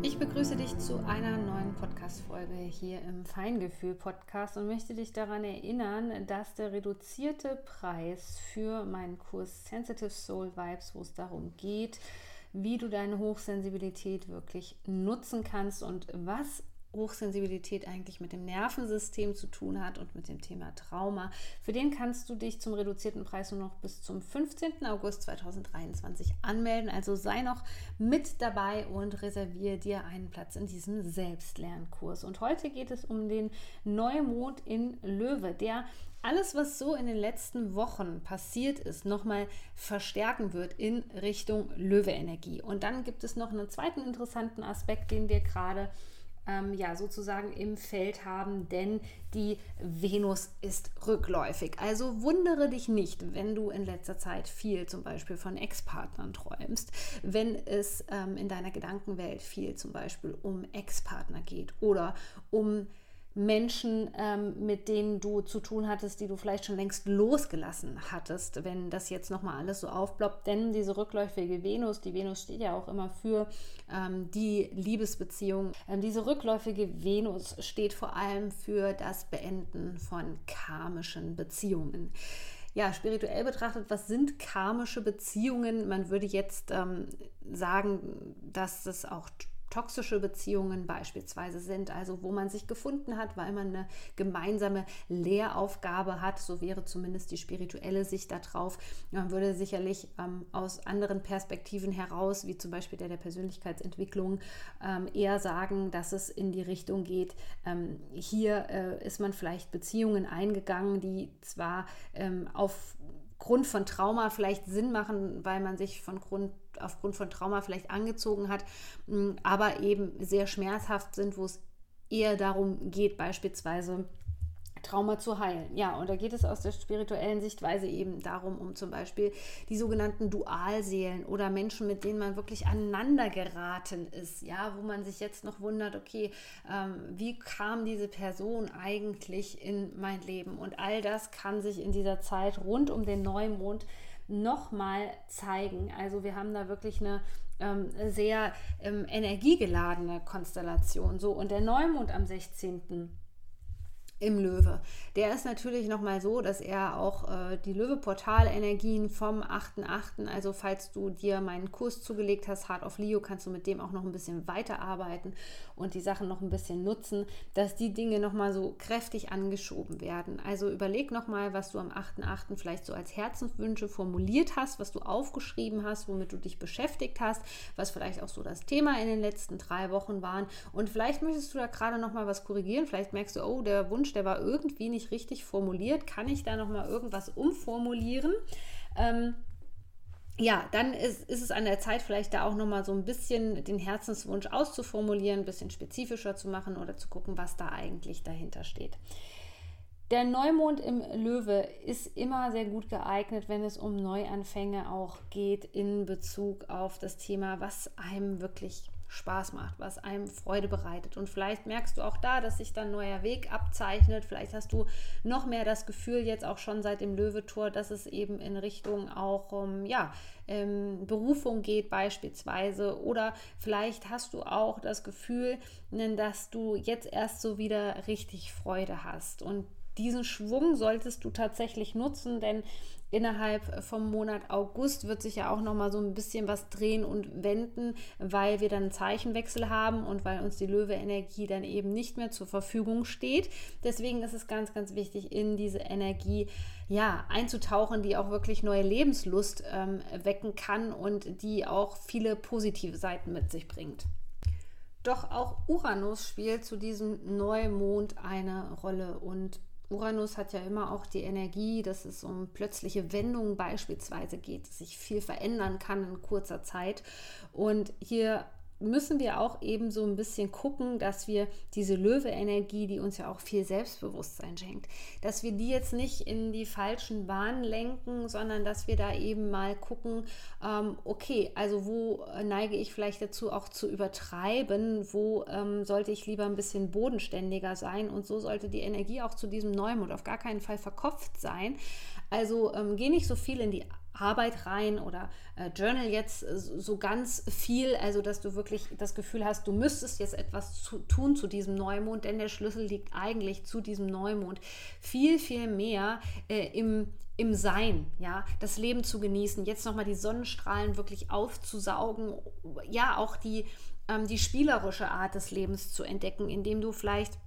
Ich begrüße dich zu einer neuen Podcast-Folge hier im Feingefühl-Podcast und möchte dich daran erinnern, dass der reduzierte Preis für meinen Kurs Sensitive Soul Vibes, wo es darum geht, wie du deine Hochsensibilität wirklich nutzen kannst und was Hochsensibilität eigentlich mit dem Nervensystem zu tun hat und mit dem Thema Trauma. Für den kannst du dich zum reduzierten Preis nur noch bis zum 15. August 2023 anmelden. Also sei noch mit dabei und reserviere dir einen Platz in diesem Selbstlernkurs. Und heute geht es um den Neumond in Löwe, der alles, was so in den letzten Wochen passiert ist, nochmal verstärken wird in Richtung Löwe-Energie. Und dann gibt es noch einen zweiten interessanten Aspekt, den wir gerade ähm, ja sozusagen im Feld haben, denn die Venus ist rückläufig. Also wundere dich nicht, wenn du in letzter Zeit viel zum Beispiel von Ex-Partnern träumst, wenn es ähm, in deiner Gedankenwelt viel zum Beispiel um Ex-Partner geht oder um Menschen, ähm, mit denen du zu tun hattest, die du vielleicht schon längst losgelassen hattest, wenn das jetzt nochmal alles so aufploppt. Denn diese rückläufige Venus, die Venus steht ja auch immer für ähm, die Liebesbeziehung. Ähm, diese rückläufige Venus steht vor allem für das Beenden von karmischen Beziehungen ja, spirituell betrachtet, was sind karmische Beziehungen? Man würde jetzt ähm, sagen, dass es auch toxische Beziehungen beispielsweise sind, also wo man sich gefunden hat, weil man eine gemeinsame Lehraufgabe hat, so wäre zumindest die spirituelle Sicht darauf. Man würde sicherlich ähm, aus anderen Perspektiven heraus, wie zum Beispiel der der Persönlichkeitsentwicklung, ähm, eher sagen, dass es in die Richtung geht, ähm, hier äh, ist man vielleicht Beziehungen eingegangen, die zwar ähm, aufgrund von Trauma vielleicht Sinn machen, weil man sich von Grund aufgrund von Trauma vielleicht angezogen hat, aber eben sehr schmerzhaft sind, wo es eher darum geht, beispielsweise Trauma zu heilen. Ja, und da geht es aus der spirituellen Sichtweise eben darum, um zum Beispiel die sogenannten Dualseelen oder Menschen, mit denen man wirklich aneinander geraten ist, ja, wo man sich jetzt noch wundert, okay, ähm, wie kam diese Person eigentlich in mein Leben? Und all das kann sich in dieser Zeit rund um den Neumond nochmal zeigen. Also wir haben da wirklich eine ähm, sehr ähm, energiegeladene Konstellation. So, und der Neumond am 16 im Löwe. Der ist natürlich nochmal so, dass er auch äh, die Löwe-Portal-Energien vom 8.8., also falls du dir meinen Kurs zugelegt hast, Hard of Leo, kannst du mit dem auch noch ein bisschen weiterarbeiten und die Sachen noch ein bisschen nutzen, dass die Dinge nochmal so kräftig angeschoben werden. Also überleg nochmal, was du am 8.8. vielleicht so als Herzenswünsche formuliert hast, was du aufgeschrieben hast, womit du dich beschäftigt hast, was vielleicht auch so das Thema in den letzten drei Wochen waren. Und vielleicht möchtest du da gerade nochmal was korrigieren. Vielleicht merkst du, oh, der Wunsch Wunsch, der war irgendwie nicht richtig formuliert. Kann ich da noch mal irgendwas umformulieren? Ähm, ja, dann ist, ist, es an der Zeit, vielleicht da auch nochmal so ein bisschen den Herzenswunsch auszuformulieren, ein bisschen spezifischer zu machen oder zu gucken, was da eigentlich dahinter steht. Der Neumond im Löwe ist immer sehr gut geeignet, wenn es um Neuanfänge auch geht in Bezug auf das Thema, was einem wirklich Spaß macht, was einem Freude bereitet. Und vielleicht merkst du auch da, dass sich dann neuer Weg abzeichnet. Vielleicht hast du noch mehr das Gefühl jetzt auch schon seit dem Löwetor, dass es eben in Richtung auch um, ja, ähm, Berufung geht beispielsweise. Oder vielleicht hast du auch das Gefühl, dass du jetzt erst so wieder richtig Freude hast. Und diesen Schwung solltest du tatsächlich nutzen, denn innerhalb vom Monat August wird sich ja auch noch mal so ein bisschen was drehen und wenden, weil wir dann einen Zeichenwechsel haben und weil uns die Löwe-Energie dann eben nicht mehr zur Verfügung steht. Deswegen ist es ganz, ganz wichtig, in diese Energie ja einzutauchen, die auch wirklich neue Lebenslust ähm, wecken kann und die auch viele positive Seiten mit sich bringt. Doch auch Uranus spielt zu diesem Neumond eine Rolle und Uranus hat ja immer auch die Energie, dass es um plötzliche Wendungen beispielsweise geht, dass sich viel verändern kann in kurzer Zeit. Und hier müssen wir auch eben so ein bisschen gucken, dass wir diese Löwe-Energie, die uns ja auch viel Selbstbewusstsein schenkt, dass wir die jetzt nicht in die falschen Bahnen lenken, sondern dass wir da eben mal gucken, ähm, okay, also wo neige ich vielleicht dazu auch zu übertreiben, wo ähm, sollte ich lieber ein bisschen bodenständiger sein und so sollte die Energie auch zu diesem Neumond auf gar keinen Fall verkopft sein. Also ähm, geh nicht so viel in die Arbeit rein oder äh, Journal jetzt äh, so ganz viel, also dass du wirklich das Gefühl hast, du müsstest jetzt etwas zu, tun zu diesem Neumond, denn der Schlüssel liegt eigentlich zu diesem Neumond. Viel, viel mehr äh, im, im Sein, ja, das Leben zu genießen, jetzt nochmal die Sonnenstrahlen wirklich aufzusaugen, ja, auch die, ähm, die spielerische Art des Lebens zu entdecken, indem du vielleicht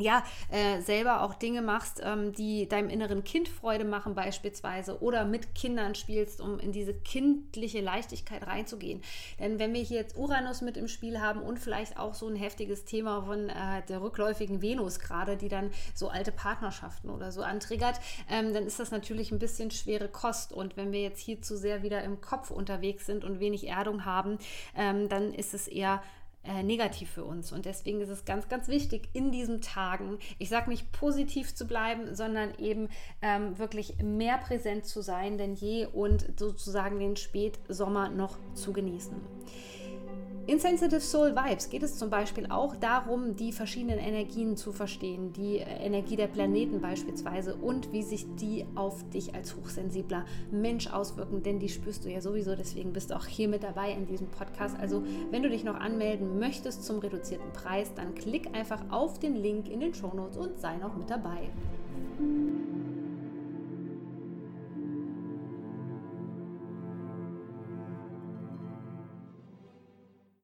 ja, äh, selber auch Dinge machst, ähm, die deinem inneren Kind Freude machen beispielsweise oder mit Kindern spielst, um in diese kindliche Leichtigkeit reinzugehen. Denn wenn wir hier jetzt Uranus mit im Spiel haben und vielleicht auch so ein heftiges Thema von äh, der rückläufigen Venus gerade, die dann so alte Partnerschaften oder so antriggert, ähm, dann ist das natürlich ein bisschen schwere Kost. Und wenn wir jetzt hier zu sehr wieder im Kopf unterwegs sind und wenig Erdung haben, ähm, dann ist es eher äh, negativ für uns. Und deswegen ist es ganz, ganz wichtig, in diesen Tagen, ich sage nicht positiv zu bleiben, sondern eben ähm, wirklich mehr präsent zu sein denn je und sozusagen den Spätsommer noch zu genießen. In Sensitive Soul Vibes geht es zum Beispiel auch darum, die verschiedenen Energien zu verstehen, die äh, Energie der Planeten beispielsweise und wie sich die auf dich als hochsensibler Mensch auswirken, denn die spürst du ja sowieso, deswegen bist du auch hier mit dabei in diesem Podcast. Also wenn du dich noch anmelden möchtest zum reduzierten Preis, dann klick einfach auf den Link in den Show Notes und sei noch mit dabei.